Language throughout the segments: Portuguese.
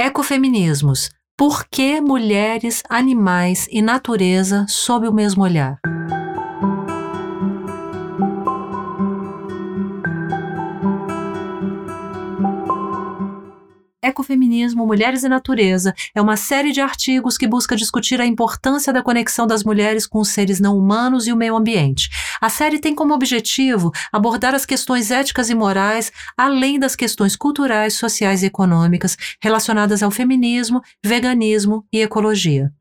Ecofeminismos. Por que mulheres, animais e natureza sob o mesmo olhar? Ecofeminismo, Mulheres e Natureza é uma série de artigos que busca discutir a importância da conexão das mulheres com os seres não humanos e o meio ambiente. A série tem como objetivo abordar as questões éticas e morais, além das questões culturais, sociais e econômicas relacionadas ao feminismo, veganismo e ecologia.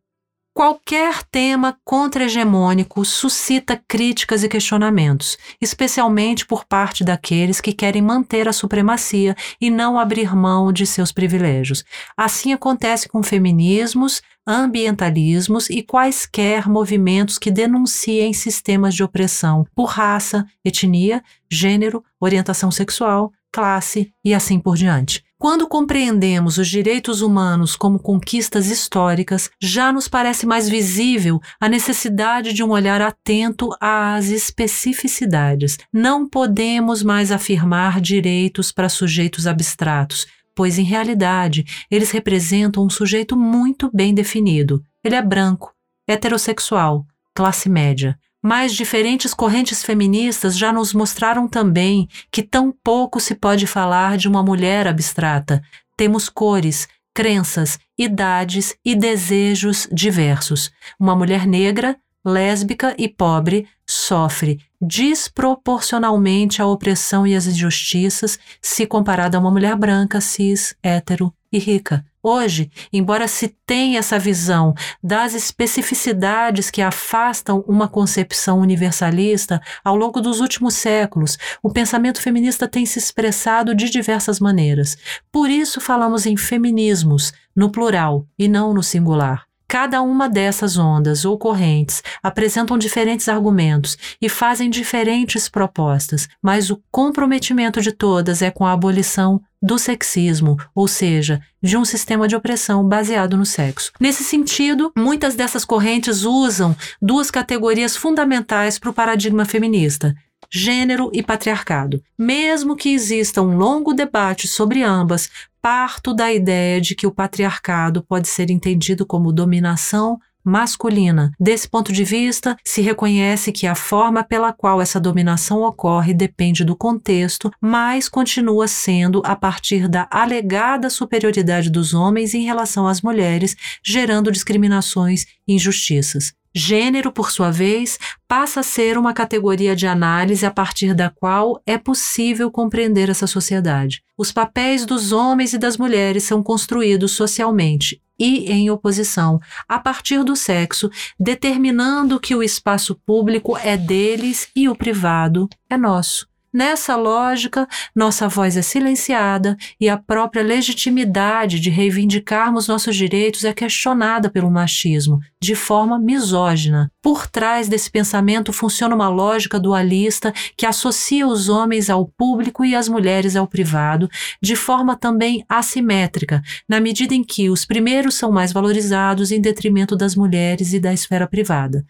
Qualquer tema contra-hegemônico suscita críticas e questionamentos, especialmente por parte daqueles que querem manter a supremacia e não abrir mão de seus privilégios. Assim acontece com feminismos, ambientalismos e quaisquer movimentos que denunciem sistemas de opressão por raça, etnia, gênero, orientação sexual, classe e assim por diante. Quando compreendemos os direitos humanos como conquistas históricas, já nos parece mais visível a necessidade de um olhar atento às especificidades. Não podemos mais afirmar direitos para sujeitos abstratos, pois em realidade eles representam um sujeito muito bem definido. Ele é branco, heterossexual, classe média. Mas diferentes correntes feministas já nos mostraram também que tão pouco se pode falar de uma mulher abstrata. Temos cores, crenças, idades e desejos diversos. Uma mulher negra, lésbica e pobre sofre desproporcionalmente a opressão e as injustiças se comparada a uma mulher branca, cis, hétero e rica. Hoje, embora se tenha essa visão das especificidades que afastam uma concepção universalista, ao longo dos últimos séculos, o pensamento feminista tem se expressado de diversas maneiras. Por isso falamos em feminismos, no plural e não no singular. Cada uma dessas ondas ou correntes apresentam diferentes argumentos e fazem diferentes propostas, mas o comprometimento de todas é com a abolição do sexismo, ou seja, de um sistema de opressão baseado no sexo. Nesse sentido, muitas dessas correntes usam duas categorias fundamentais para o paradigma feminista: gênero e patriarcado. Mesmo que exista um longo debate sobre ambas, parto da ideia de que o patriarcado pode ser entendido como dominação masculina. Desse ponto de vista, se reconhece que a forma pela qual essa dominação ocorre depende do contexto, mas continua sendo a partir da alegada superioridade dos homens em relação às mulheres, gerando discriminações e injustiças. Gênero, por sua vez, passa a ser uma categoria de análise a partir da qual é possível compreender essa sociedade. Os papéis dos homens e das mulheres são construídos socialmente e em oposição a partir do sexo, determinando que o espaço público é deles e o privado é nosso. Nessa lógica, nossa voz é silenciada e a própria legitimidade de reivindicarmos nossos direitos é questionada pelo machismo, de forma misógina. Por trás desse pensamento funciona uma lógica dualista que associa os homens ao público e as mulheres ao privado, de forma também assimétrica, na medida em que os primeiros são mais valorizados em detrimento das mulheres e da esfera privada.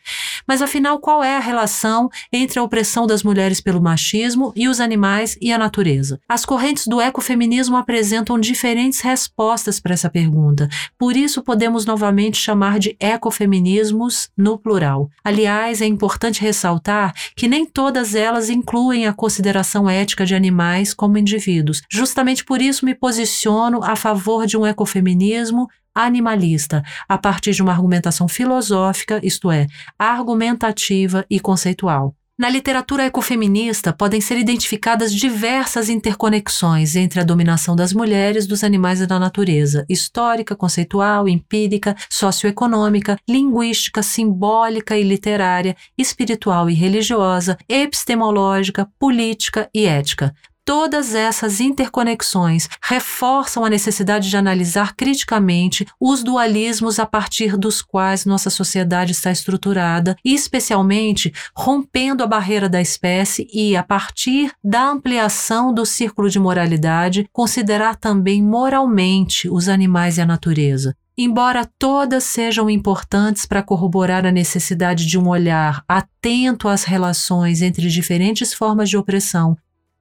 Mas afinal, qual é a relação entre a opressão das mulheres pelo machismo e os animais e a natureza? As correntes do ecofeminismo apresentam diferentes respostas para essa pergunta. Por isso, podemos novamente chamar de ecofeminismos no plural. Aliás, é importante ressaltar que nem todas elas incluem a consideração ética de animais como indivíduos. Justamente por isso me posiciono a favor de um ecofeminismo animalista, a partir de uma argumentação filosófica, isto é, argumentativa e conceitual. Na literatura ecofeminista podem ser identificadas diversas interconexões entre a dominação das mulheres, dos animais e da natureza, histórica, conceitual, empírica, socioeconômica, linguística, simbólica e literária, espiritual e religiosa, epistemológica, política e ética. Todas essas interconexões reforçam a necessidade de analisar criticamente os dualismos a partir dos quais nossa sociedade está estruturada, especialmente rompendo a barreira da espécie e, a partir da ampliação do círculo de moralidade, considerar também moralmente os animais e a natureza. Embora todas sejam importantes para corroborar a necessidade de um olhar atento às relações entre diferentes formas de opressão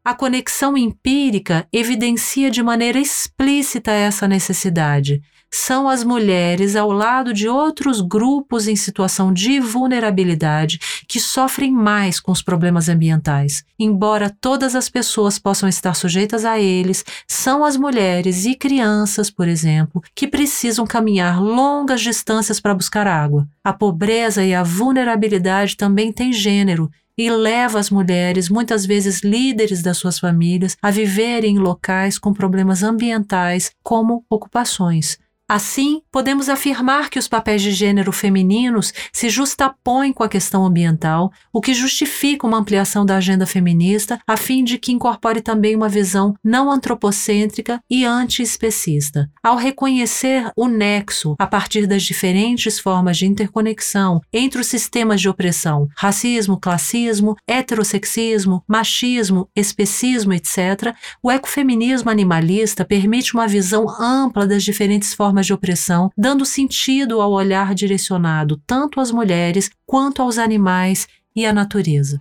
A conexão empírica evidencia de maneira explícita essa necessidade. São as mulheres, ao lado de outros grupos em situação de vulnerabilidade, que sofrem mais com os problemas ambientais. Embora todas as pessoas possam estar sujeitas a eles, são as mulheres e crianças, por exemplo, que precisam caminhar longas distâncias para buscar água. A pobreza e a vulnerabilidade também têm gênero e leva as mulheres, muitas vezes líderes das suas famílias, a viverem em locais com problemas ambientais, como ocupações. Assim, podemos afirmar que os papéis de gênero femininos se justapõem com a questão ambiental, o que justifica uma ampliação da agenda feminista, a fim de que incorpore também uma visão não antropocêntrica e anti-especista. Ao reconhecer o nexo a partir das diferentes formas de interconexão entre os sistemas de opressão, racismo, classismo, heterossexismo, machismo, especismo, etc., o ecofeminismo animalista permite uma visão ampla das diferentes formas formas de opressão, dando sentido ao olhar direcionado tanto às mulheres quanto aos animais e à natureza.